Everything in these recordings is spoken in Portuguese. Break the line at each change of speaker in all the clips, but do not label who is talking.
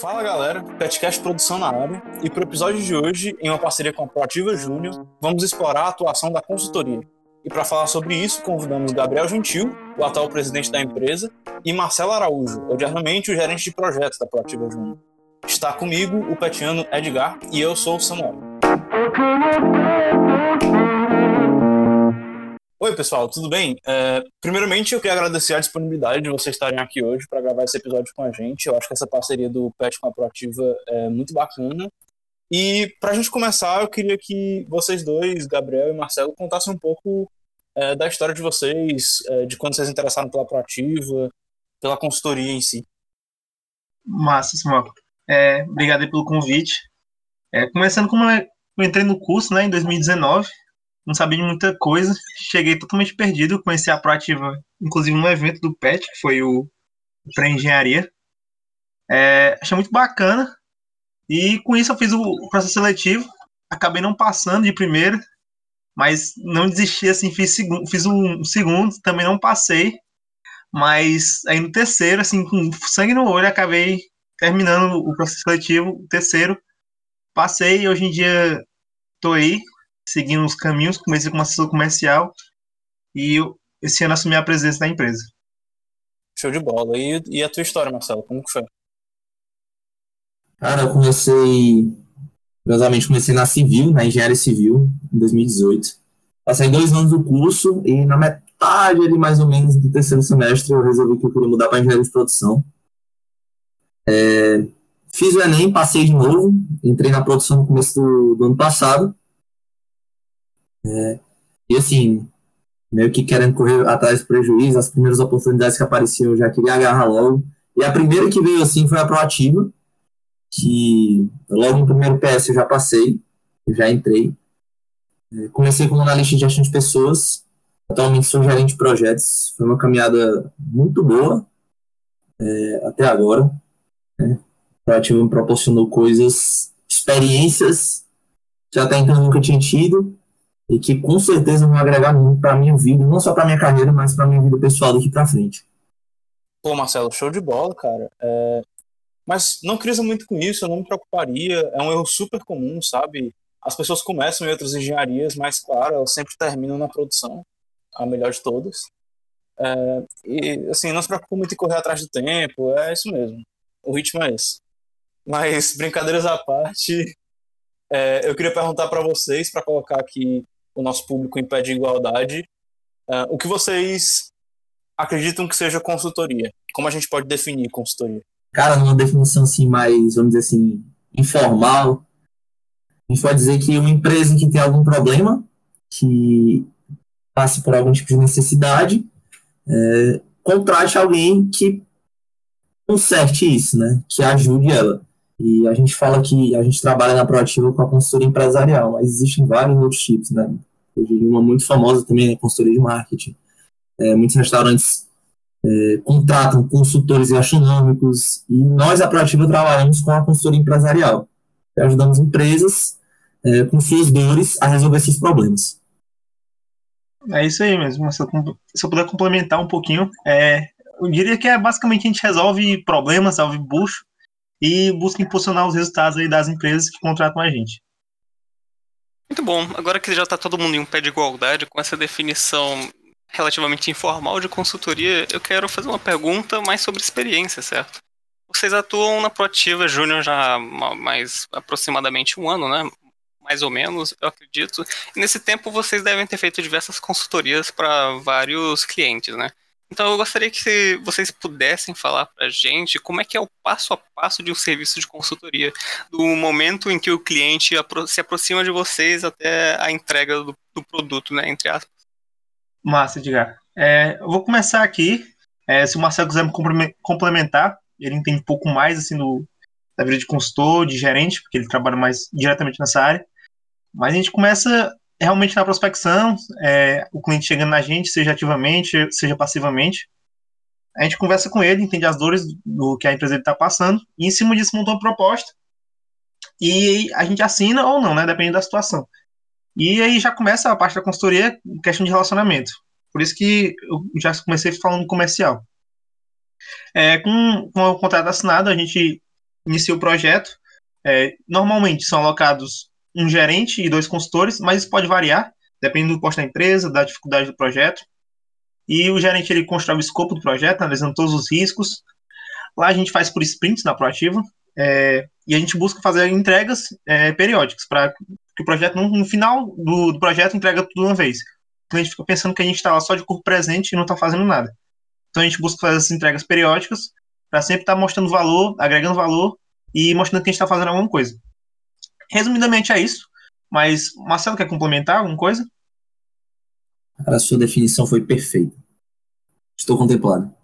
Fala galera, Petcast Produção na área, e para o episódio de hoje, em uma parceria com a Proativa Júnior, vamos explorar a atuação da consultoria. E para falar sobre isso, convidamos Gabriel Gentil, o atual presidente da empresa, e Marcelo Araújo, odiernamente o gerente de projetos da Proativa Júnior. Está comigo o petiano Edgar e eu sou o Samuel. Oi, pessoal, tudo bem? É, primeiramente, eu quero agradecer a disponibilidade de vocês estarem aqui hoje para gravar esse episódio com a gente. Eu acho que essa parceria do PET com a Proativa é muito bacana. E para a gente começar, eu queria que vocês dois, Gabriel e Marcelo, contassem um pouco é, da história de vocês, é, de quando vocês interessaram pela Proativa, pela consultoria em si.
Massa, Samuel. É, obrigado pelo convite. É, começando como eu entrei no curso né, em 2019, não sabia de muita coisa, cheguei totalmente perdido, conheci a Proativa, inclusive num evento do PET, que foi o pré-engenharia. É, achei muito bacana, e com isso eu fiz o processo seletivo, acabei não passando de primeira, mas não desisti, assim, fiz, fiz um segundo, também não passei, mas aí no terceiro, assim, com sangue no olho, acabei terminando o processo seletivo, o terceiro, passei e hoje em dia tô aí, seguindo os caminhos, comecei como assessor comercial e eu, esse ano assumi a presidência da empresa.
Show de bola. E, e a tua história, Marcelo, como que foi?
Cara, eu comecei, curiosamente, comecei na civil, na engenharia civil, em 2018. Passei dois anos do curso e na metade ali, mais ou menos, do terceiro semestre, eu resolvi que eu queria mudar para engenharia de produção. É, fiz o Enem, passei de novo, entrei na produção no começo do, do ano passado. É, e assim, meio que querendo correr atrás do prejuízo, as primeiras oportunidades que apareciam eu já queria agarrar logo. E a primeira que veio assim foi a proativa, que logo no primeiro PS eu já passei, eu já entrei. É, comecei como analista de gestão de pessoas, atualmente sou gerente de projetos. Foi uma caminhada muito boa é, até agora. Né? A proativa me proporcionou coisas, experiências que até então nunca tinha tido e que com certeza vão agregar muito para minha vida, não só para minha carreira, mas para minha vida pessoal daqui para frente.
Pô, Marcelo, show de bola, cara. É... Mas não crise muito com isso, eu não me preocuparia. É um erro super comum, sabe? As pessoas começam em outras engenharias, mas, claro, elas sempre terminam na produção, a melhor de todas. É... E, assim, não se preocupe muito em correr atrás do tempo, é isso mesmo. O ritmo é esse. Mas, brincadeiras à parte, é, eu queria perguntar para vocês, para colocar aqui o nosso público em pé de igualdade. Uh, o que vocês acreditam que seja consultoria? Como a gente pode definir consultoria?
Cara, numa definição assim mais, vamos dizer assim, informal, a gente pode dizer que uma empresa que tem algum problema, que passe por algum tipo de necessidade, é, contrate alguém que conserte isso, né? Que ajude ela. E a gente fala que a gente trabalha na Proativa com a consultoria empresarial, mas existem vários outros tipos, né? Uma muito famosa também é consultoria de marketing. É, muitos restaurantes é, contratam consultores gastronômicos e nós, a Proativa, trabalhamos com a consultoria empresarial. Ajudamos empresas é, com suas dores a resolver esses problemas.
É isso aí mesmo. Se eu, se eu puder complementar um pouquinho, é, eu diria que é basicamente a gente resolve problemas, resolve bucho e busca impulsionar os resultados aí das empresas que contratam a gente.
Muito bom. Agora que já está todo mundo em um pé de igualdade, com essa definição relativamente informal de consultoria, eu quero fazer uma pergunta mais sobre experiência, certo? Vocês atuam na Proativa Júnior já há mais aproximadamente um ano, né? Mais ou menos, eu acredito. E nesse tempo vocês devem ter feito diversas consultorias para vários clientes, né? Então eu gostaria que vocês pudessem falar para a gente como é que é o passo a passo de um serviço de consultoria, do momento em que o cliente se aproxima de vocês até a entrega do, do produto, né, entre aspas.
Massa, Edgar. É, eu vou começar aqui. É, se o Marcelo quiser me complementar, ele entende um pouco mais assim do, da vida de consultor, de gerente, porque ele trabalha mais diretamente nessa área. Mas a gente começa realmente na prospecção, é, o cliente chegando na gente, seja ativamente, seja passivamente, a gente conversa com ele, entende as dores do que a empresa está passando, e em cima disso montou uma proposta, e a gente assina ou não, né, dependendo da situação. E aí já começa a parte da consultoria, questão de relacionamento. Por isso que eu já comecei falando comercial. É, com, com o contrato assinado, a gente inicia o projeto. É, normalmente são alocados um gerente e dois consultores, mas isso pode variar, dependendo do posto da empresa, da dificuldade do projeto. E o gerente ele constrói o escopo do projeto, analisando todos os riscos. Lá a gente faz por sprints na Proativa, é, e a gente busca fazer entregas é, periódicas, para que o projeto, no, no final do, do, projeto, entrega tudo de uma vez. Então a gente fica pensando que a gente está lá só de corpo presente e não está fazendo nada. Então a gente busca fazer essas entregas periódicas para sempre estar tá mostrando valor, agregando valor e mostrando que a gente está fazendo alguma coisa. Resumidamente é isso, mas Marcelo quer complementar alguma coisa?
a sua definição foi perfeita. Estou contemplado.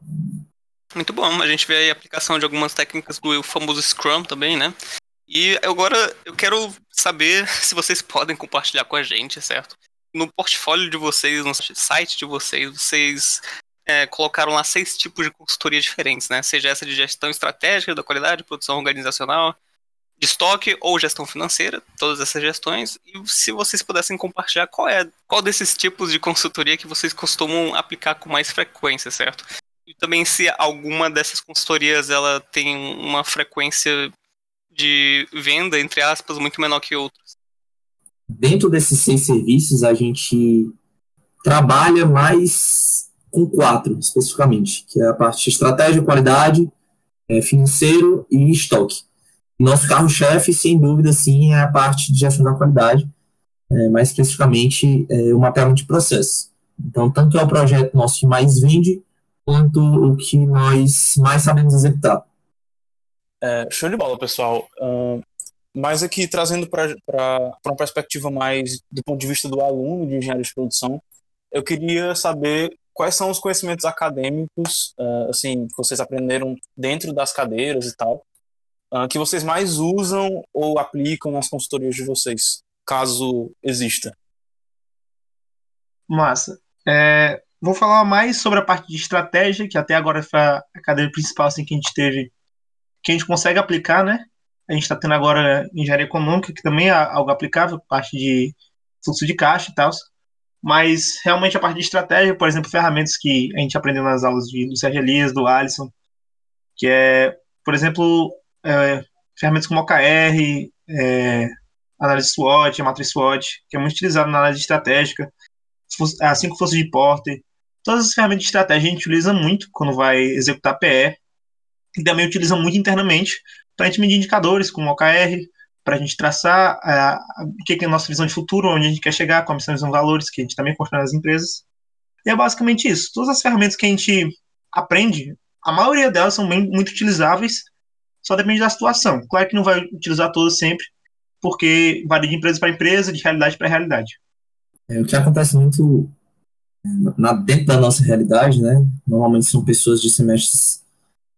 Muito bom. A gente vê aí a aplicação de algumas técnicas do famoso Scrum também, né? E agora eu quero saber se vocês podem compartilhar com a gente, certo? No portfólio de vocês, no site de vocês, vocês é, colocaram lá seis tipos de consultoria diferentes, né? Seja essa de gestão estratégica da qualidade, produção organizacional, de estoque ou gestão financeira, todas essas gestões. E se vocês pudessem compartilhar qual é qual desses tipos de consultoria que vocês costumam aplicar com mais frequência, certo? E também se alguma dessas consultorias ela tem uma frequência de venda, entre aspas, muito menor que outras.
Dentro desses seis serviços, a gente trabalha mais com quatro, especificamente, que é a parte de estratégia, qualidade, é, financeiro e estoque. Nosso carro-chefe, sem dúvida, sim, é a parte de gestão da qualidade, é, mais especificamente é, o mapeamento de processo. Então, tanto é o projeto nosso que mais vende, quanto o que nós mais sabemos executar.
É, show de bola, pessoal. Mas aqui, trazendo para uma perspectiva mais do ponto de vista do aluno de engenharia de produção, eu queria saber quais são os conhecimentos acadêmicos, uh, assim, que vocês aprenderam dentro das cadeiras e tal, uh, que vocês mais usam ou aplicam nas consultorias de vocês, caso exista.
Massa. É, vou falar mais sobre a parte de estratégia, que até agora foi a cadeira principal assim, que a gente teve, que a gente consegue aplicar, né? A gente está tendo agora engenharia econômica, que também é algo aplicável, parte de fluxo de caixa e tal. Mas realmente a parte de estratégia, por exemplo, ferramentas que a gente aprendeu nas aulas de, do Sérgio Elias, do Alisson, que é, por exemplo, é, ferramentas como OKR, é, análise SWOT, a matriz SWOT, que é muito utilizado na análise estratégica, as cinco forças de Porter. Todas as ferramentas de estratégia a gente utiliza muito quando vai executar PE, e também utiliza muito internamente para a gente medir indicadores como OKR, para a gente traçar uh, o que é a nossa visão de futuro, onde a gente quer chegar, quais são os valores que a gente também constrói nas empresas. E é basicamente isso. Todas as ferramentas que a gente aprende, a maioria delas são bem, muito utilizáveis, só depende da situação. Claro que não vai utilizar todas sempre, porque varia de empresa para empresa, de realidade para realidade.
É, o que acontece muito é, na, dentro da nossa realidade, né? Normalmente são pessoas de semestres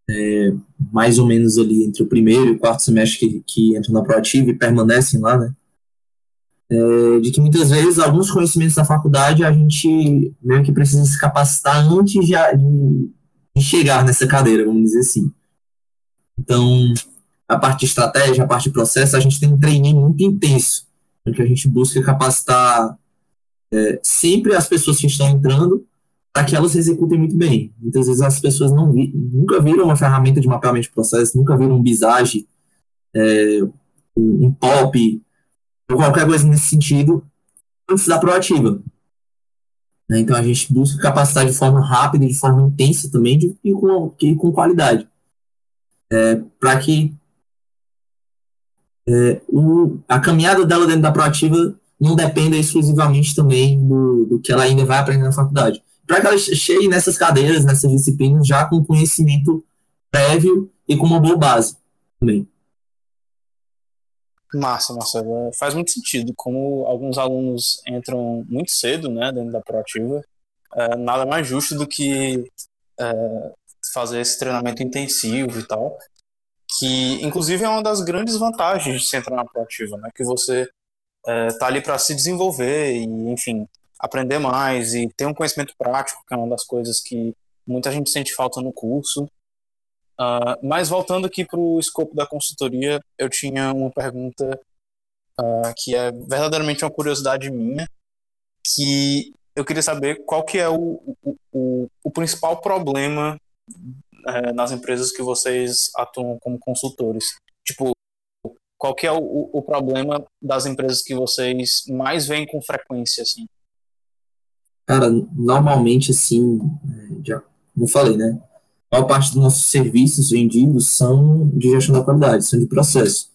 é, mais ou menos ali entre o primeiro e o quarto semestre que, que entram na proativa e permanecem lá, né? É, de que muitas vezes alguns conhecimentos da faculdade a gente meio que precisa se capacitar antes de, de, de chegar nessa cadeira, vamos dizer assim. Então, a parte de estratégia, a parte de processo, a gente tem um treininho muito intenso, que a gente busca capacitar é, sempre as pessoas que estão entrando para que elas executem muito bem. Muitas vezes as pessoas não vi, nunca viram uma ferramenta de mapeamento de processo, nunca viram um Visage, é, um, um POP, ou qualquer coisa nesse sentido, antes da proativa. Né? Então a gente busca capacitar de forma rápida, de forma intensa também, de, e, com, e com qualidade. É, para que é, o, a caminhada dela dentro da proativa não dependa exclusivamente também do, do que ela ainda vai aprender na faculdade para que ela chegue nessas cadeiras, nessas disciplinas, já com conhecimento prévio e com uma boa base também.
Massa, massa. É, faz muito sentido. Como alguns alunos entram muito cedo né, dentro da proativa, é, nada mais justo do que é, fazer esse treinamento intensivo e tal, que inclusive é uma das grandes vantagens de se entrar na proativa, né, que você é, ali para se desenvolver e, enfim, aprender mais e ter um conhecimento prático, que é uma das coisas que muita gente sente falta no curso. Uh, mas voltando aqui para o escopo da consultoria, eu tinha uma pergunta uh, que é verdadeiramente uma curiosidade minha, que eu queria saber qual que é o, o, o, o principal problema uh, nas empresas que vocês atuam como consultores. Tipo, qual que é o, o problema das empresas que vocês mais veem com frequência, assim?
Cara, normalmente, assim, é, já, como falei, né? A maior parte dos nossos serviços vendidos são de gestão da qualidade, são de processo.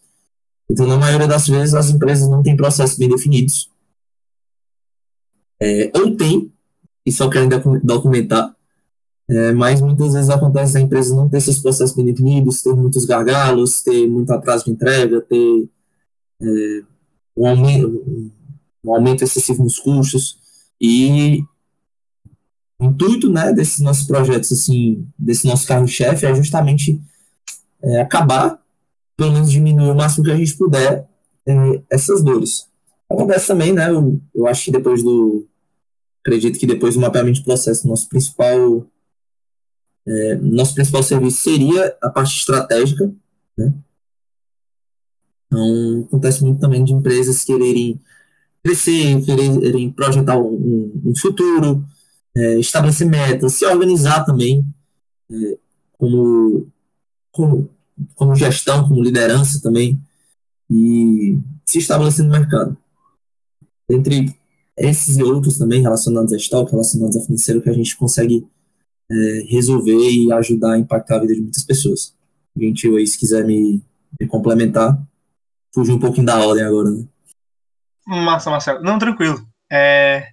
Então, na maioria das vezes, as empresas não têm processos bem definidos. É, ou tem, e só querem documentar, é, mas muitas vezes acontece a empresa não ter esses processos bem definidos, ter muitos gargalos, ter muito atraso de entrega, ter é, um, aumento, um aumento excessivo nos custos. E o intuito né, desses nossos projetos, assim, desse nosso carro-chefe, é justamente é, acabar, pelo menos diminuir o máximo que a gente puder, é, essas dores. Acontece também, né? Eu, eu acho que depois do. Acredito que depois do mapeamento de processo, nosso principal. É, nosso principal serviço seria a parte estratégica, né? Então, acontece muito também de empresas quererem crescer, quererem projetar um, um futuro, é, estabelecer metas, se organizar também é, como, como, como gestão, como liderança também, e se estabelecer no mercado. Entre esses e outros também relacionados a estoque, relacionados a financeiro, que a gente consegue é, resolver e ajudar a impactar a vida de muitas pessoas. Gentil aí, se quiser me, me complementar, fugir um pouquinho da ordem agora, né?
Massa, Marcelo. Não, tranquilo. É,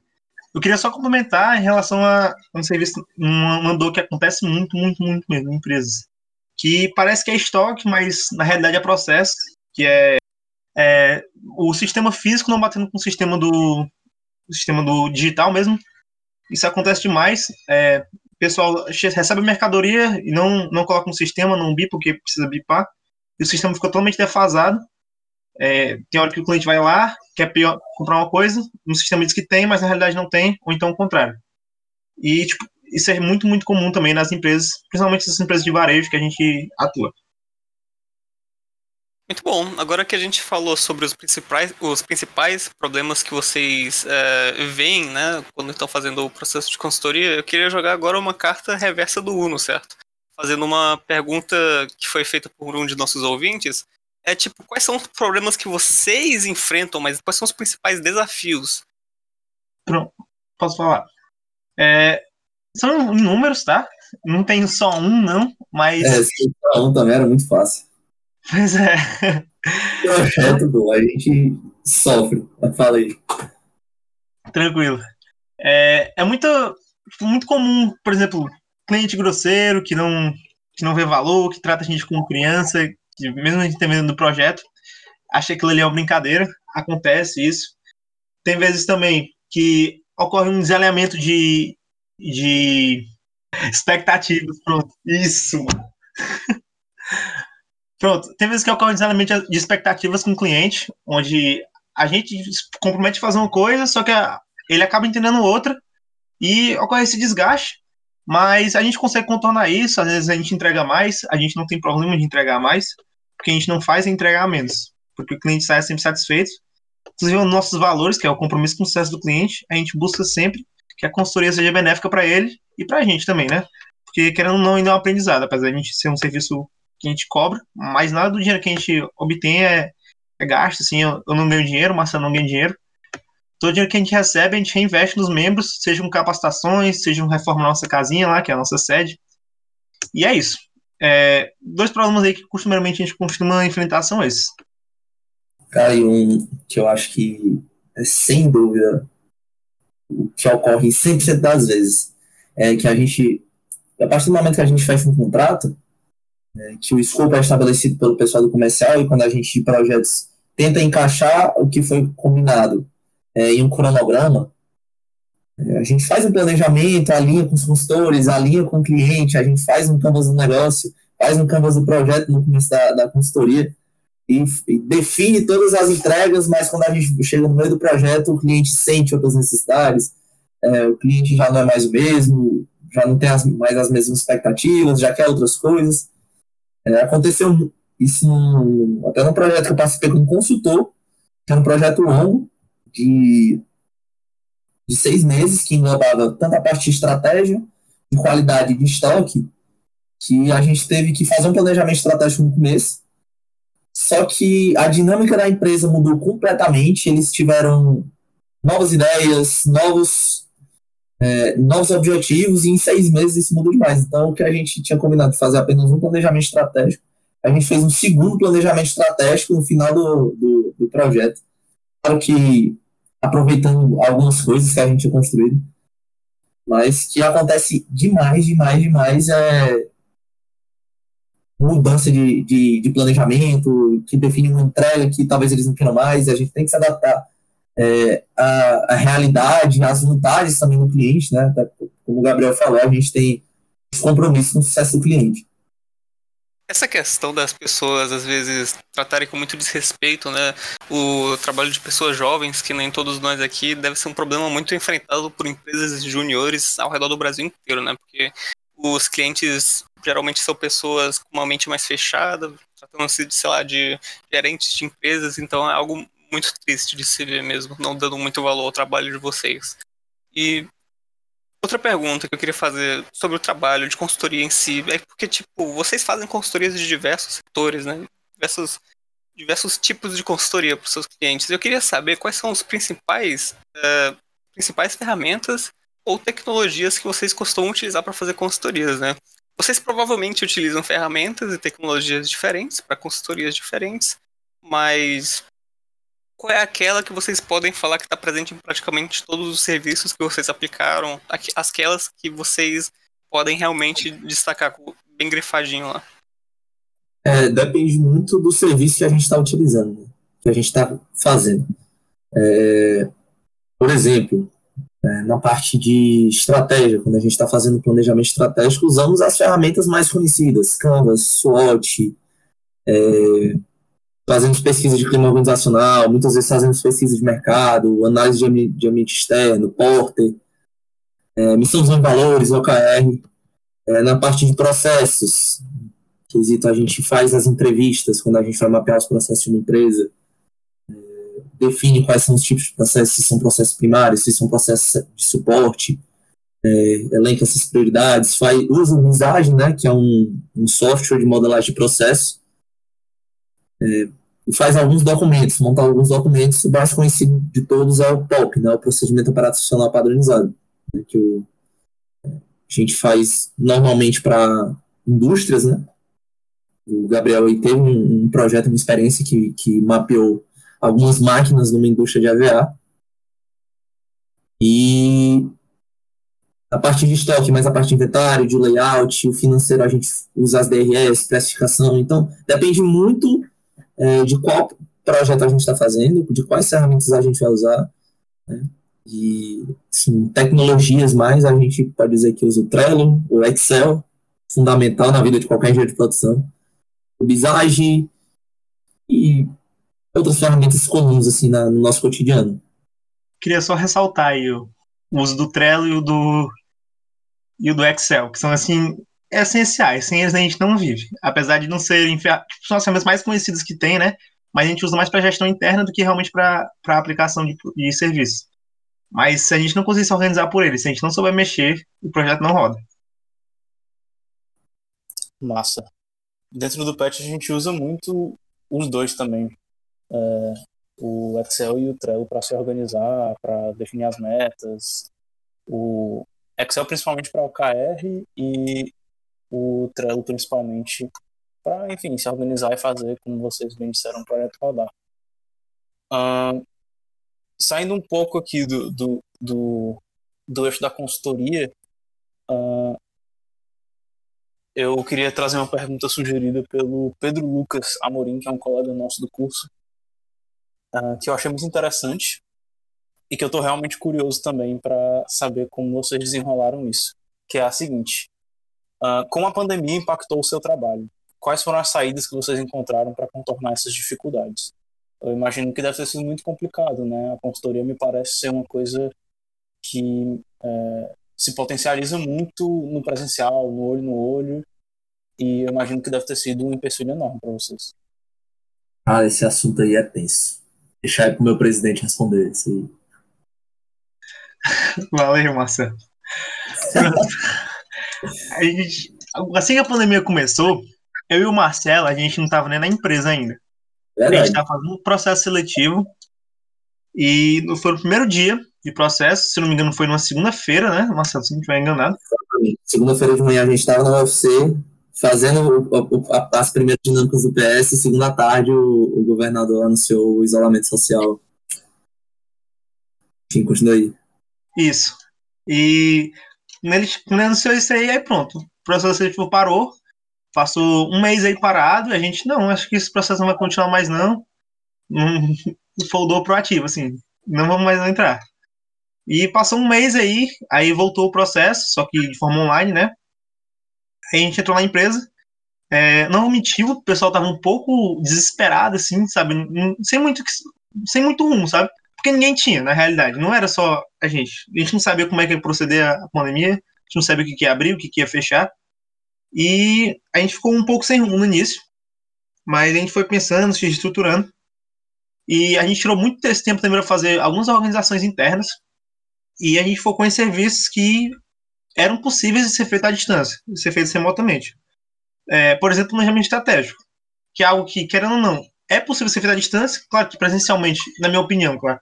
eu queria só complementar em relação a um serviço, uma, dor que acontece muito, muito, muito mesmo em empresas. Que parece que é estoque, mas na realidade é processo, que é, é o sistema físico não batendo com o sistema do o sistema do digital mesmo. Isso acontece demais. É, pessoal recebe a mercadoria e não, não coloca no sistema, não bipa porque precisa bipar. E o sistema ficou totalmente defasado. É, tem hora que o cliente vai lá, quer comprar uma coisa, no sistema diz que tem, mas na realidade não tem, ou então o contrário. E tipo, isso é muito, muito comum também nas empresas, principalmente nas empresas de varejo que a gente atua.
Muito bom. Agora que a gente falou sobre os principais, os principais problemas que vocês é, veem, né, quando estão fazendo o processo de consultoria, eu queria jogar agora uma carta reversa do Uno, certo? Fazendo uma pergunta que foi feita por um de nossos ouvintes, é tipo, quais são os problemas que vocês enfrentam, mas quais são os principais desafios?
Pronto, posso falar. É, são inúmeros, tá? Não tem só um, não, mas.
É, só um também era muito fácil.
Pois é.
Projeto bom, a gente sofre. Fala aí.
Tranquilo. É, é muito, muito comum, por exemplo, cliente grosseiro que não, que não vê valor, que trata a gente como criança, que mesmo a gente terminando do projeto, acha que aquilo ali é uma brincadeira, acontece isso. Tem vezes também que ocorre um desalinhamento de, de expectativas, pronto, isso, Pronto, tem vezes que ocorre um desalinhamento de expectativas com o cliente, onde a gente compromete a fazer uma coisa, só que ele acaba entendendo outra, e ocorre esse desgaste, mas a gente consegue contornar isso, às vezes a gente entrega mais, a gente não tem problema de entregar mais, porque a gente não faz é entregar menos, porque o cliente sai sempre satisfeito. Inclusive, os nossos valores, que é o compromisso com o sucesso do cliente, a gente busca sempre que a consultoria seja benéfica para ele e para a gente também, né? Porque, querendo ou não, ainda é um aprendizado, apesar de a gente ser um serviço que a gente cobra, mas nada do dinheiro que a gente obtém é, é gasto, assim, eu, eu, não ganho dinheiro, o Marcelo não ganha dinheiro. Todo dinheiro que a gente recebe, a gente reinveste nos membros, sejam capacitações, sejam reforma na nossa casinha lá, que é a nossa sede. E é isso. É, dois problemas aí que costumeiramente a gente costuma enfrentar são esses.
Cara, e um que eu acho que é sem dúvida o que ocorre 100% das vezes é que a gente, a partir do momento que a gente fecha um contrato, é, que o escopo é estabelecido pelo pessoal do comercial e quando a gente de projetos tenta encaixar o que foi combinado é, em um cronograma, é, a gente faz um planejamento, alinha com os consultores, alinha com o cliente, a gente faz um canvas do negócio, faz um canvas do projeto no começo da, da consultoria e, e, define todas as entregas, mas quando a gente chega no meio do projeto, o cliente sente outras necessidades, é, o cliente já não é mais o mesmo, já não tem as, mais as mesmas expectativas, já quer outras coisas. É, aconteceu isso num, até no projeto que eu participei como consultor, que era um projeto longo, de de seis meses, que englobava tanto a parte de estratégia, de qualidade de estoque, que a gente teve que fazer um planejamento estratégico no começo, só que a dinâmica da empresa mudou completamente. Eles tiveram novas ideias, novos, é, novos objetivos, e em seis meses isso mudou demais. Então, o que a gente tinha combinado de fazer apenas um planejamento estratégico, a gente fez um segundo planejamento estratégico no final do, do, do projeto. Claro que aproveitando algumas coisas que a gente tinha construído, mas que acontece demais, demais, demais é mudança de, de, de, planejamento, que define uma entrega que talvez eles não queiram mais, a gente tem que se adaptar é, à, à realidade, às vontades também do cliente, né? Como o Gabriel falou, a gente tem esse compromisso com o sucesso do cliente.
Essa questão das pessoas, às vezes, tratarem com muito desrespeito, né? O trabalho de pessoas jovens, que nem todos nós aqui, deve ser um problema muito enfrentado por empresas juniores ao redor do Brasil inteiro, né? Porque os clientes geralmente são pessoas com uma mente mais fechada, tratando-se sei lá, de gerentes de empresas, então é algo muito triste de se ver mesmo, não dando muito valor ao trabalho de vocês. E Outra pergunta que eu queria fazer sobre o trabalho de consultoria em si é porque, tipo, vocês fazem consultorias de diversos setores, né? Diversos, diversos tipos de consultoria para os seus clientes. Eu queria saber quais são os principais, uh, principais ferramentas ou tecnologias que vocês costumam utilizar para fazer consultorias, né? Vocês provavelmente utilizam ferramentas e tecnologias diferentes para consultorias diferentes, mas qual é aquela que vocês podem falar que está presente em praticamente todos os serviços que vocês aplicaram, aquelas que vocês podem realmente destacar bem grifadinho lá?
É, depende muito do serviço que a gente está utilizando, que a gente está fazendo. É, por exemplo, é, na parte de estratégia, quando a gente está fazendo planejamento estratégico, usamos as ferramentas mais conhecidas, Canvas, SWOT, é, fazemos pesquisa de clima organizacional, muitas vezes fazemos pesquisa de mercado, análise de, ambiente, externo, Porter, é, missão de valores, OKR. É, na parte de processos, quesito, a gente faz as entrevistas quando a gente vai mapear os processos de uma empresa, é, define quais são os tipos de processos, se são processos primários, se são processos de suporte, é, elenca essas prioridades, faz, usa o Visage, né, que é um, um software de modelagem de processo, é, e faz alguns documentos, monta alguns documentos, o mais conhecido de todos é o POP, né, o Procedimento Operacional Padronizado, né, que o, a gente faz normalmente para indústrias, né, o Gabriel aí teve um, um, projeto, uma experiência que, que mapeou algumas máquinas numa indústria de AVA, e a parte de estoque, mas a parte de inventário, de layout, o financeiro a gente usa as DRS, precificação, então depende muito é, de qual projeto a gente está fazendo, de quais ferramentas a gente vai usar. Né? E, sim, tecnologias mais, a gente pode dizer que usa o Trello, o Excel, fundamental na vida de qualquer engenheiro de produção, o Visage e outras ferramentas comuns assim na, no nosso cotidiano.
Queria só ressaltar aí o, o uso do Trello e o do e o do Excel, que são assim essenciais. Sem eles a gente não vive. Apesar de não serem são as ferramentas mais conhecidas que tem, né? Mas a gente usa mais para gestão interna do que realmente para aplicação de, de serviço. Mas se a gente não conseguir se organizar por eles, se a gente não souber mexer, o projeto não roda.
Massa. Dentro do Patch a gente usa muito os dois também. É, o Excel e o Trello para se organizar, para definir as metas. O Excel principalmente para OKR e o Trello principalmente para, enfim, se organizar e fazer, como vocês bem disseram, o projeto rodar. Uh, saindo um pouco aqui do, do, do, do eixo da consultoria, uh, eu queria trazer uma pergunta sugerida pelo Pedro Lucas Amorim, que é um colega nosso do curso, uh, que eu achei muito interessante e que eu estou realmente curioso também para saber como vocês desenrolaram isso, que é a seguinte. Uh, como a pandemia impactou o seu trabalho? Quais foram as saídas que vocês encontraram para contornar essas dificuldades? Eu imagino que deve ter sido muito complicado, né? A consultoria me parece ser uma coisa que é, se potencializa muito no presencial, no olho no olho, e eu imagino que deve ter sido um empecilho enorme para vocês.
Ah, esse assunto aí é tenso. Deixar aí pro meu presidente responder isso aí.
Valeu, Marcelo. a gente, assim que a pandemia começou, eu e o Marcelo, a gente não estava nem na empresa ainda. A gente estava fazendo um processo seletivo e foi o primeiro dia de processo, se não me engano foi numa segunda-feira, né, Marcelo, se não estiver enganado.
Segunda-feira de manhã a gente estava na UFC fazendo o, o, as primeiras dinâmicas do PS, segunda tarde o, o governador anunciou o isolamento social. Enfim, continua aí.
Isso. E ele, quando anunciou isso aí, aí pronto. O processo seletivo parou. Passou um mês aí parado. E a gente, não, acho que esse processo não vai continuar mais, não. Não foldou proativo, assim. Não vamos mais entrar. E passou um mês aí, aí voltou o processo, só que de forma online, né? Aí a gente entrou na empresa. É, não mentiu, o pessoal tava um pouco desesperado, assim, sabe? Sem muito, sem muito rumo, sabe? Porque ninguém tinha, na realidade. Não era só a gente. A gente não sabia como é que ia proceder a pandemia, a gente não sabia o que, ia abrir, o que, que ia fechar. E a gente ficou um pouco sem rumo no início. Mas a gente foi pensando, se estruturando. E a gente tirou muito desse tempo também para fazer algumas organizações internas. E a gente focou em serviços que eram possíveis de ser feitos à distância, de ser feitos remotamente. É, por exemplo, planejamento estratégico, que é algo que, querendo ou não, é possível ser feito à distância, claro que presencialmente, na minha opinião, claro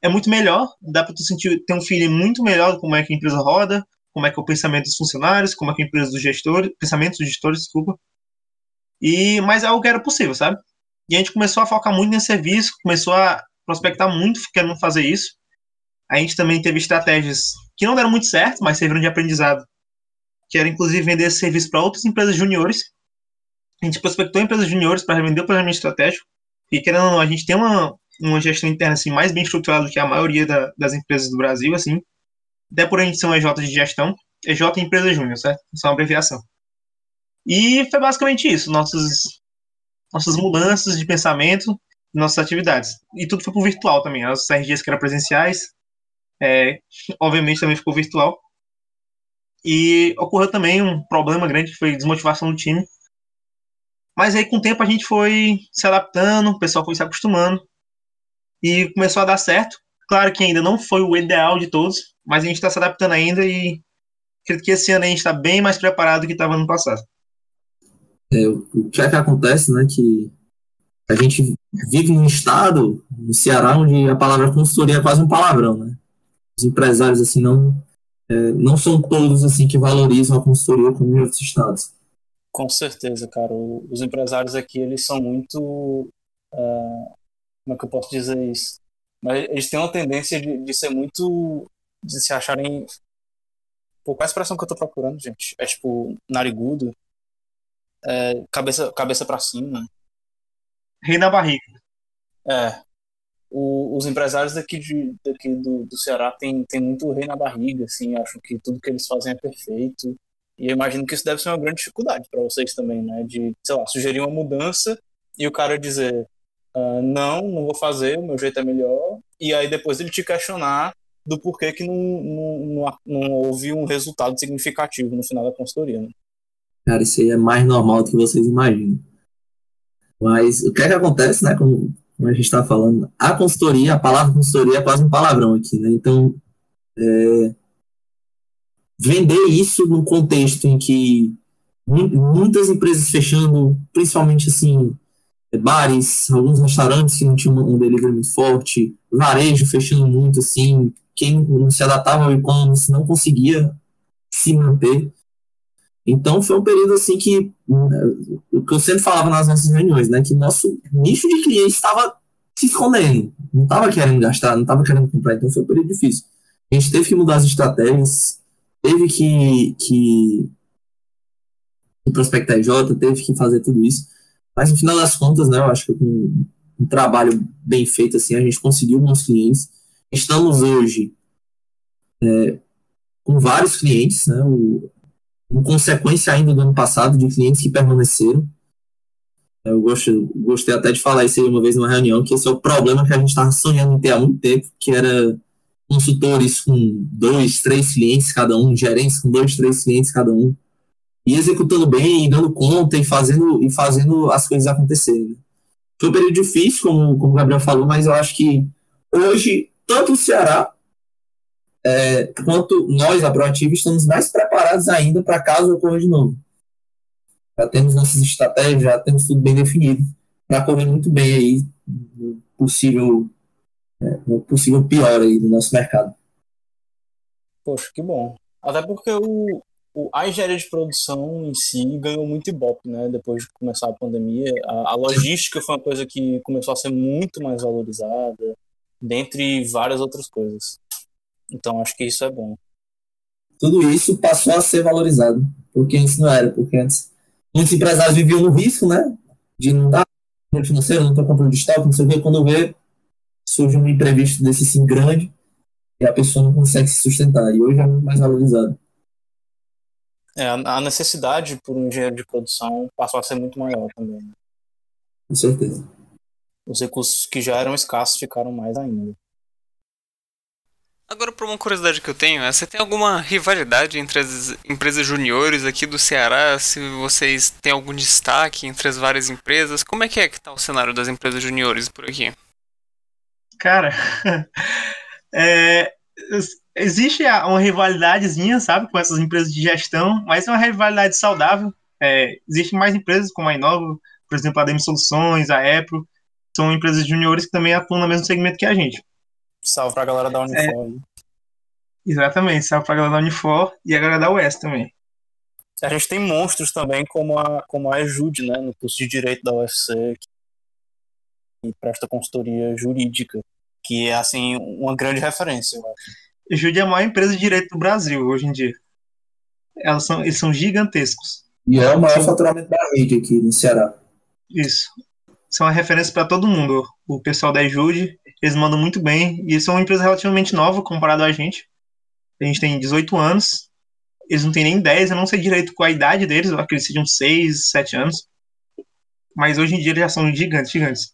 é muito melhor, dá para tu sentir, ter um feeling muito melhor de como é que a empresa roda, como é que é o pensamento dos funcionários, como é que é a empresa dos gestores, pensamento dos gestores, desculpa. E, mas é algo que era possível, sabe? E a gente começou a focar muito nesse serviço, começou a prospectar muito querendo fazer isso. A gente também teve estratégias que não deram muito certo, mas serviram de aprendizado, que era inclusive vender esse serviço para outras empresas juniores. A gente prospectou empresas juniores para vender o planejamento estratégico, e querendo ou não, a gente tem uma, uma gestão interna assim, mais bem estruturada do que a maioria da, das empresas do Brasil, assim. Até por a gente ser um EJ de gestão, EJ é Empresa Júnior, certo? Isso é uma abreviação. E foi basicamente isso, nossas, nossas mudanças de pensamento, nossas atividades. E tudo foi pro virtual também, as RGs que eram presenciais, é, obviamente também ficou virtual. E ocorreu também um problema grande, que foi desmotivação do time. Mas aí, com o tempo, a gente foi se adaptando, o pessoal foi se acostumando e começou a dar certo. Claro que ainda não foi o ideal de todos, mas a gente está se adaptando ainda e acredito que esse ano a gente está bem mais preparado do que estava no passado.
É, o que é que acontece, né, que a gente vive num estado, no Ceará, onde a palavra consultoria é quase um palavrão, né? Os empresários, assim, não, é, não são todos, assim, que valorizam a consultoria como em outros estados.
Com certeza, cara. Os empresários aqui, eles são muito uh, como é que eu posso dizer isso? Mas eles têm uma tendência de, de ser muito. de se acharem. Pô, qual é a expressão que eu tô procurando, gente? É tipo, narigudo, é, cabeça, cabeça para cima.
Rei da barriga.
É. O, os empresários daqui, de, daqui do, do Ceará têm tem muito rei na barriga, assim, acham que tudo que eles fazem é perfeito. E eu imagino que isso deve ser uma grande dificuldade para vocês também, né? De, sei lá, sugerir uma mudança e o cara dizer, uh, não, não vou fazer, o meu jeito é melhor, e aí depois ele te questionar do porquê que não, não, não, não houve um resultado significativo no final da consultoria. Né?
Cara, isso aí é mais normal do que vocês imaginam. Mas o que é que acontece, né? Como, como a gente está falando, a consultoria, a palavra consultoria é quase um palavrão aqui, né? Então, é, vender isso num contexto em que muitas empresas fechando, principalmente assim, bares, alguns restaurantes que não tinham um delivery muito forte, varejo fechando muito, assim, quem não se adaptava ao e-commerce não conseguia se manter. Então foi um período assim que o que eu sempre falava nas nossas reuniões, né, que nosso nicho de clientes estava se escondendo, não estava querendo gastar, não estava querendo comprar, então foi um período difícil. A gente teve que mudar as estratégias, teve que, que prospectar IJ, teve que fazer tudo isso. Mas no final das contas, né, eu acho que com um trabalho bem feito, assim, a gente conseguiu bons clientes. Estamos hoje é, com vários clientes, né, o, em consequência ainda do ano passado, de clientes que permaneceram. Eu gosto, gostei até de falar isso aí uma vez numa reunião, que esse é o problema que a gente estava sonhando em ter há muito tempo, que era consultores com dois, três clientes cada um, gerentes com dois, três clientes cada um e executando bem, e dando conta e fazendo, e fazendo as coisas acontecerem. Né? Foi um período difícil, como, como o Gabriel falou, mas eu acho que hoje, tanto o Ceará é, quanto nós, a Proativa, estamos mais preparados ainda para caso ocorra de novo. Já temos nossas estratégias, já temos tudo bem definido. para correr muito bem aí no possível, é, no possível pior aí do nosso mercado.
Poxa, que bom. Até porque o, a engenharia de produção em si ganhou muito ibope, né? Depois de começar a pandemia. A, a logística foi uma coisa que começou a ser muito mais valorizada, dentre várias outras coisas. Então acho que isso é bom.
Tudo isso passou a ser valorizado, porque antes não era, porque antes muitos empresários viviam no risco, né? De não dar financeiro, não ter controle de estoque, não sei o que, quando vê, surge um imprevisto desse sim grande e a pessoa não consegue se sustentar. E hoje é muito mais valorizado.
É, a necessidade por um engenheiro de produção passou a ser muito maior também. Né?
Com certeza.
Os recursos que já eram escassos ficaram mais ainda.
Agora, por uma curiosidade que eu tenho, é, você tem alguma rivalidade entre as empresas juniores aqui do Ceará? Se vocês têm algum destaque entre as várias empresas? Como é que é que tá o cenário das empresas juniores por aqui?
Cara, é, existe uma rivalidadezinha, sabe, com essas empresas de gestão, mas é uma rivalidade saudável. É, Existem mais empresas como a Inova, por exemplo, a DM Soluções, a Epro, são empresas juniores que também atuam no mesmo segmento que a gente.
Salve pra galera da Unifor. É,
exatamente, salve pra galera da Unifor e a galera da UES também.
A gente tem monstros também, como a, como a Ejude, né, no curso de Direito da UFC, que presta consultoria jurídica, que é, assim, uma grande referência, eu acho.
Ejude é a maior empresa de direito do Brasil, hoje em dia. Elas são, eles são gigantescos.
E é o maior faturamento da rede aqui no Ceará.
Isso. São uma referência para todo mundo. O pessoal da Ejude, eles mandam muito bem. E eles são uma empresa relativamente nova comparado a gente. A gente tem 18 anos. Eles não têm nem 10, eu não sei direito qual a idade deles, eu acho que eles sejam 6, 7 anos. Mas hoje em dia eles já são gigantes, gigantes.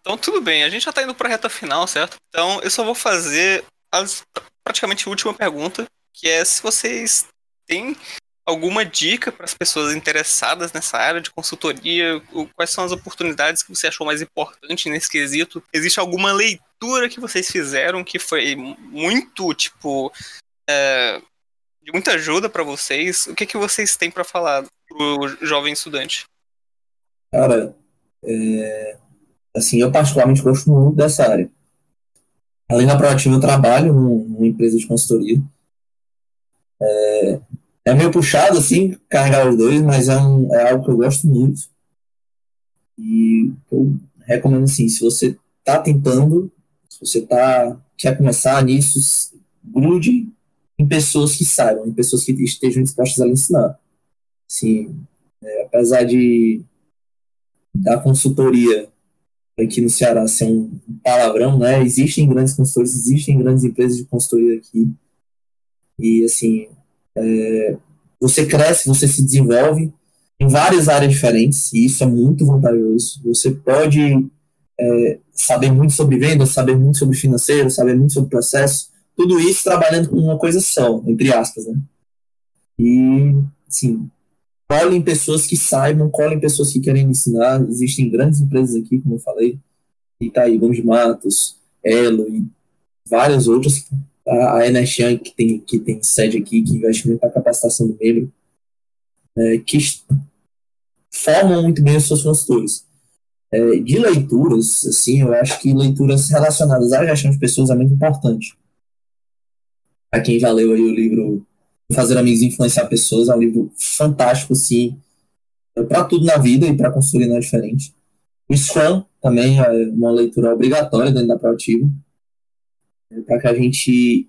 Então tudo bem, a gente já tá indo pra reta final, certo? Então eu só vou fazer as, praticamente a última pergunta, que é se vocês têm alguma dica para as pessoas interessadas nessa área de consultoria? Quais são as oportunidades que você achou mais importante nesse quesito? Existe alguma leitura que vocês fizeram que foi muito, tipo, é, de muita ajuda para vocês? O que, que vocês têm para falar pro jovem estudante?
Cara, é, assim, eu particularmente gosto muito dessa área. Além da proativa, eu trabalho numa empresa de consultoria. É, é meio puxado, assim, carregar os dois, mas é, um, é algo que eu gosto muito. E eu recomendo, assim, se você está tentando, se você tá, quer começar nisso, grude em pessoas que saibam, em pessoas que estejam dispostas a lhe ensinar. Assim, é, apesar de da consultoria aqui no Ceará ser um palavrão, né? Existem grandes consultores, existem grandes empresas de consultoria aqui. E, assim, é, você cresce, você se desenvolve em várias áreas diferentes, e isso é muito vantajoso. Você pode é, saber muito sobre vendas, saber muito sobre financeiro, saber muito sobre processo, tudo isso trabalhando com uma coisa só, entre aspas, né? E, sim, colhem pessoas que saibam, colhem pessoas que querem ensinar. Existem grandes empresas aqui, como eu falei, Itaí, Gomes Matos, Elo e várias outras a Eneshan, que tem, que tem sede aqui, que investe muito na capacitação do membro, é, que formam muito bem os seus consultores. É, de leituras, assim, eu acho que leituras relacionadas à gestão de pessoas é muito importante. Para quem já leu aí o livro Fazer Amigos e Influenciar Pessoas, é um livro fantástico, assim, para tudo na vida e para construir não é diferente. O Scrum também é uma leitura obrigatória dentro da Proativo para que a gente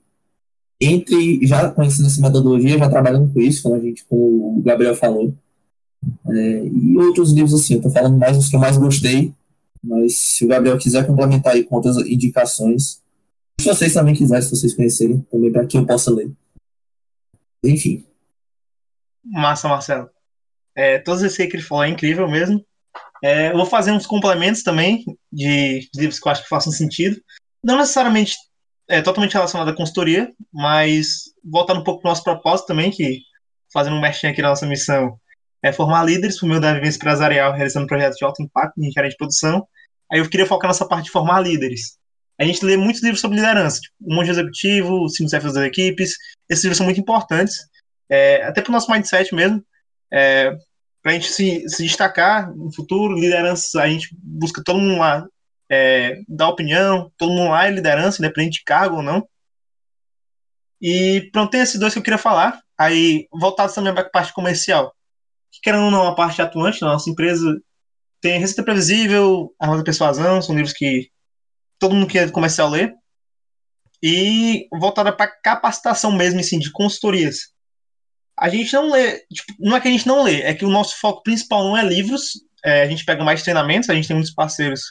entre já conhecendo essa metodologia, já trabalhando com isso, como a gente, como o Gabriel falou. É, e outros livros assim, eu estou falando mais dos que eu mais gostei, mas se o Gabriel quiser complementar aí com outras indicações, se vocês também quiserem, se vocês conhecerem, também para que eu possa ler. Enfim.
Massa, Marcelo. É, todos esses que ele falou é incrível mesmo. É, eu vou fazer uns complementos também de livros que eu acho que façam sentido. Não necessariamente é totalmente relacionado à consultoria, mas voltando um pouco para o nosso propósito também, que fazendo um merchan aqui na nossa missão, é formar líderes por meio da vivência empresarial, realizando projetos de alto impacto em engenharia de produção. Aí eu queria focar nessa parte de formar líderes. A gente lê muitos livros sobre liderança, tipo O Monge Executivo, Os Cinco Desafios das Equipes. Esses livros são muito importantes, é, até para o nosso mindset mesmo. É, para a gente se, se destacar no futuro, liderança, a gente busca todo mundo lá é, dar opinião, todo mundo lá é liderança, independente de cargo ou não. E pronto, tem esses dois que eu queria falar. Aí, voltado também para a parte comercial. Que, querendo ou não, a parte atuante da nossa empresa tem Receita Previsível, Arma da Persuasão, são livros que todo mundo que é comercial lê. E voltada para capacitação mesmo, assim, de consultorias. A gente não lê, tipo, não é que a gente não lê, é que o nosso foco principal não é livros, é, a gente pega mais treinamentos, a gente tem muitos parceiros.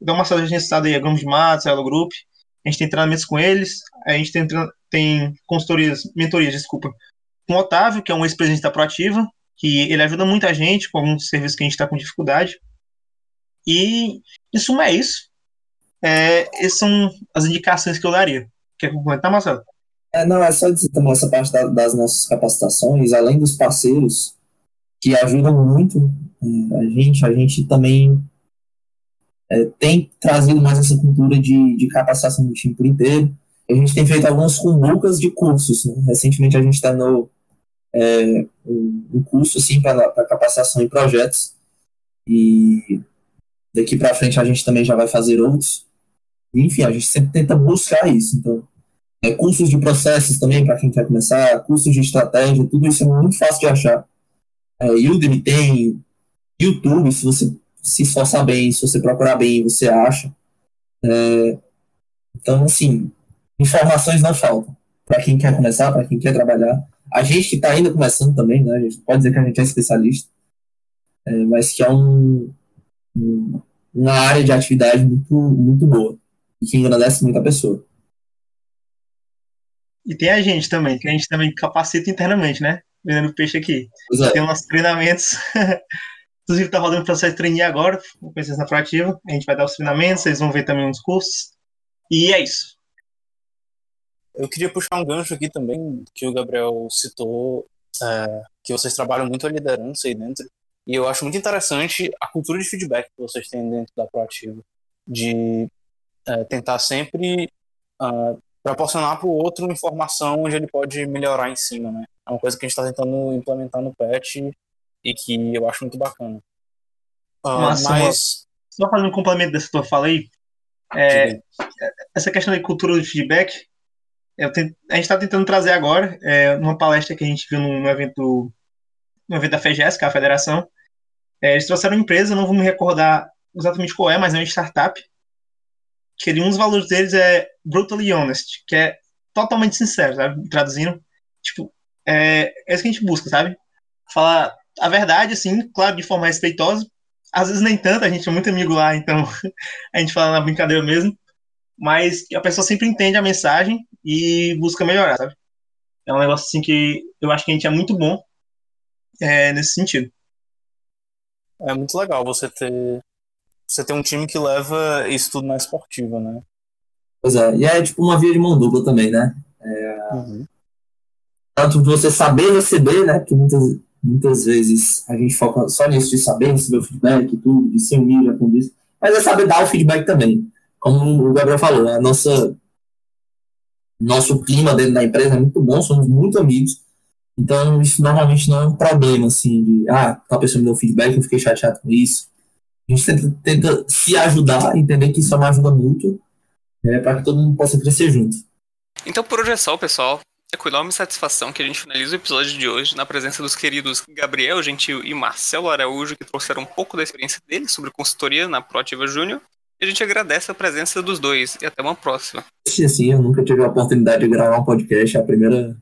Então, uma a gente está aí, a Gomes de Matos, Elo Group, a gente tem treinamentos com eles, a gente tem, tem consultorias, mentorias, desculpa, com o Otávio, que é um ex-presidente da Proativa, que ele ajuda muita gente com alguns serviços que a gente está com dificuldade. E, em suma, é isso. É, essas são as indicações que eu daria. Quer complementar, Marcelo?
É, não, é só dizer também essa parte da, das nossas capacitações, além dos parceiros que ajudam muito é, a gente, a gente também é, tem trazido mais essa cultura de, de capacitação do time por inteiro. A gente tem feito alguns cumbucas de cursos. Né? Recentemente a gente está no é, um, curso assim para capacitação em projetos e daqui para frente a gente também já vai fazer outros. Enfim, a gente sempre tenta buscar isso. Então, é, cursos de processos também, para quem quer começar, cursos de estratégia, tudo isso é muito fácil de achar. É, Udemy tem, YouTube, se você se esforçar bem, se você procurar bem, você acha. É, então, assim, informações não faltam. Para quem quer começar, para quem quer trabalhar. A gente que está ainda começando também, né? A gente pode dizer que a gente é especialista, é, mas que é um, um, uma área de atividade muito, muito boa e que engrandece muito a pessoa.
E tem a gente também, que a gente também capacita internamente, né? Vendendo peixe aqui. É. Tem nossos treinamentos. Inclusive, tá rodando o processo de treinar agora, com presença na proativa. A gente vai dar os treinamentos, vocês vão ver também uns cursos. E é isso.
Eu queria puxar um gancho aqui também, que o Gabriel citou, é, que vocês trabalham muito a liderança aí dentro. E eu acho muito interessante a cultura de feedback que vocês têm dentro da proativa. De é, tentar sempre uh, proporcionar para o outro informação onde ele pode melhorar em cima, né? É uma coisa que a gente está tentando implementar no PET e que eu acho muito bacana.
Uh, Nossa, mas... Só fazendo um complemento dessa tua fala aí, é, essa questão da cultura de feedback, tento, a gente está tentando trazer agora, é, numa palestra que a gente viu no, no evento no evento da FEGES, que é a federação, é, eles trouxeram uma empresa, não vou me recordar exatamente qual é, mas é uma startup, que um dos valores deles é brutally honest, que é totalmente sincero, sabe? Traduzindo, tipo, é, é isso que a gente busca, sabe? Falar a verdade, assim, claro, de forma respeitosa. Às vezes nem tanto, a gente é muito amigo lá, então a gente fala na brincadeira mesmo. Mas a pessoa sempre entende a mensagem e busca melhorar, sabe? É um negócio assim que eu acho que a gente é muito bom é, nesse sentido.
É muito legal você ter você ter um time que leva isso tudo na esportiva, né?
Pois é, e é tipo uma via de mão dupla também, né? É... Uhum. Tanto você saber receber, né? Porque muitas, muitas vezes a gente foca só nisso de saber receber o feedback e tudo, de ser humilde com isso, mas é saber dar o feedback também. Como o Gabriel falou, a nossa nosso clima dentro da empresa é muito bom, somos muito amigos. Então, isso normalmente não é um problema, assim, de, ah, tal pessoa me deu feedback, eu fiquei chateado com isso. A gente tenta, tenta se ajudar, entender que isso é uma ajuda mútua, né, para que todo mundo possa crescer junto.
Então, por hoje é só, pessoal. É com enorme satisfação que a gente finaliza o episódio de hoje na presença dos queridos Gabriel Gentil e Marcelo Araújo, que trouxeram um pouco da experiência deles sobre consultoria na Proativa Júnior. E a gente agradece a presença dos dois e até uma próxima.
Assim, eu nunca tive a oportunidade de gravar um podcast, é a primeira,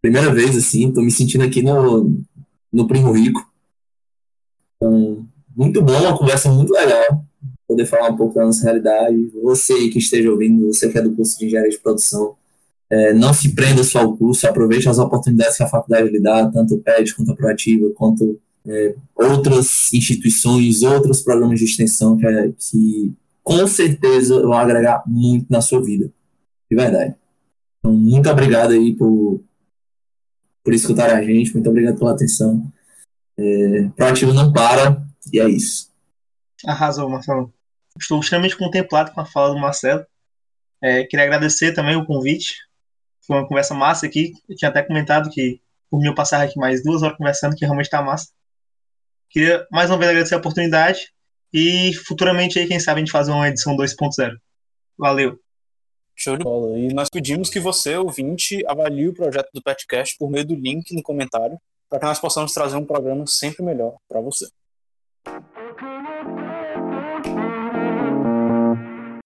primeira vez, assim, tô me sentindo aqui no, no Primo Rico. Muito bom, uma conversa muito legal, poder falar um pouco da nossa realidade. Você que esteja ouvindo, você que é do curso de engenharia de produção, é, não se prenda só ao curso, aproveite as oportunidades que a faculdade lhe dá, tanto o PET quanto a Proativa, quanto é, outras instituições, outros programas de extensão que, é, que com certeza vão agregar muito na sua vida. De verdade. Então, muito obrigado aí por, por escutar a gente, muito obrigado pela atenção. É, não para, e é isso.
Arrasou, Marcelo. Estou extremamente contemplado com a fala do Marcelo. É, queria agradecer também o convite foi uma conversa massa aqui. Eu tinha até comentado que por mim eu passar aqui mais duas horas conversando, que realmente tá massa. Queria mais uma vez agradecer a oportunidade e futuramente aí, quem sabe, a gente fazer uma edição 2.0. Valeu!
Show de bola. E nós pedimos que você, ouvinte, avalie o projeto do Petcast por meio do link no comentário, para que nós possamos trazer um programa sempre melhor para você.